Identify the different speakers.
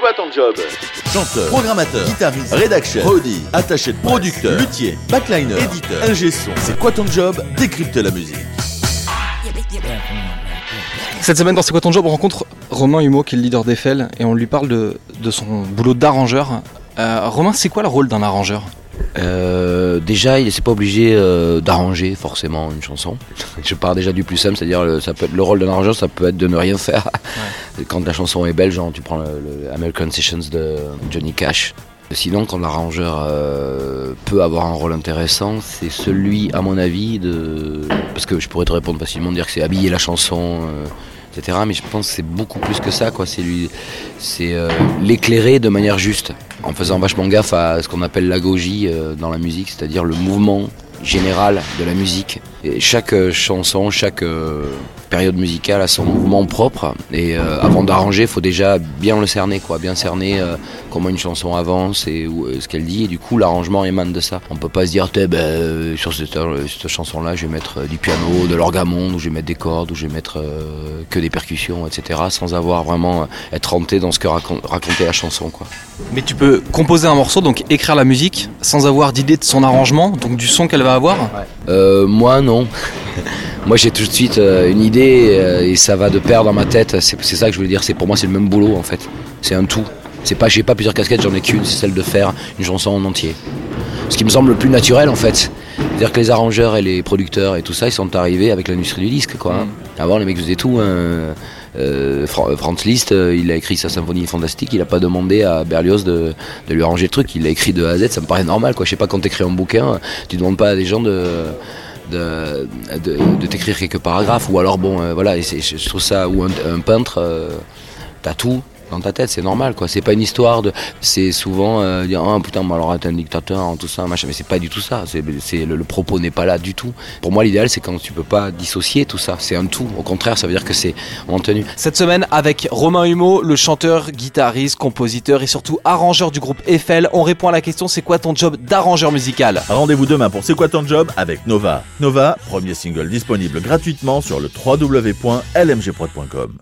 Speaker 1: quoi ton job? Chanteur, programmateur, guitariste, rédaction, prodi, attaché de producteur, luthier, backliner, éditeur, ingé son. C'est quoi ton job? Décrypte la musique.
Speaker 2: Cette semaine dans C'est quoi ton job on rencontre Romain Humeau qui est le leader d'Eiffel et on lui parle de, de son boulot d'arrangeur. Euh, Romain, c'est quoi le rôle d'un arrangeur?
Speaker 3: Euh, déjà, il n'est pas obligé euh, d'arranger forcément une chanson. Je pars déjà du plus simple, c'est-à-dire le, ça peut être, le rôle d'un arrangeur, ça peut être de ne rien faire. Quand la chanson est belle, genre tu prends le, American Sessions de Johnny Cash. Sinon, quand l'arrangeur euh, peut avoir un rôle intéressant, c'est celui, à mon avis, de parce que je pourrais te répondre facilement, dire que c'est habiller la chanson. euh, etc. Mais je pense que c'est beaucoup plus que ça, quoi. C'est lui, c'est euh, l'éclairer de manière juste, en faisant vachement gaffe à ce qu'on appelle l'agogie dans la musique, c'est-à-dire le mouvement général de la musique. Chaque euh, chanson, chaque euh, période musicale a son mouvement propre. Et euh, avant d'arranger, il faut déjà bien le cerner, quoi, bien cerner comment une chanson avance et ce qu'elle dit. Et du coup, l'arrangement émane de ça. On peut pas se dire, ben, sur cette, chanson-là, je vais mettre du piano, de l'orgamonde, ou je vais mettre des cordes, ou je vais mettre que des percussions, etc. Sans avoir vraiment être rentré dans ce que racon- racontait la chanson, quoi.
Speaker 2: Mais tu peux composer un morceau, donc écrire la musique, sans avoir d'idée de son arrangement, donc du son qu'elle va avoir.
Speaker 3: Euh, moi non. moi j'ai tout de suite euh, une idée euh, et ça va de pair dans ma tête. C'est ça que je voulais dire. C'est pour moi c'est le même boulot en fait. C'est un tout. C'est pas j'ai pas plusieurs casquettes, j'en ai qu'une. C'est celle de faire une chanson en entier. Ce qui me semble le plus naturel en fait. C'est-à-dire que les arrangeurs et les producteurs et tout ça, ils sont arrivés avec l'industrie du disque quoi. hein. Avant les mecs faisaient tout. hein. Euh, Fra- Franz Liszt, euh, il a écrit sa symphonie fantastique, il a pas demandé à Berlioz de, lui arranger le truc, il l'a écrit de A à Z, ça me paraît normal quoi. Je sais pas quand t'écris un bouquin, tu demandes pas à des gens de t'écrire quelques paragraphes ou alors bon euh, voilà je trouve ça ou un, peintre euh, t'as tout dans ta tête c'est normal quoi. C'est pas une histoire de c'est souvent euh, dire ah putain mais alors t'es un dictateur hein, tout ça machin. Mais c'est pas du tout ça. C'est c'est le, le propos n'est pas là du tout. Pour moi l'idéal c'est quand tu peux pas dissocier tout ça. C'est un tout. Au contraire ça veut dire que c'est en tenue
Speaker 2: Cette semaine, avec Romain Humeau, le chanteur, guitariste, compositeur et surtout arrangeur du groupe Eiffel, on répond à la question c'est quoi ton job d'arrangeur musical?
Speaker 1: Rendez-vous demain pour C'est quoi ton job avec Nova. Nova, premier single disponible gratuitement sur le www.lmgprod.com.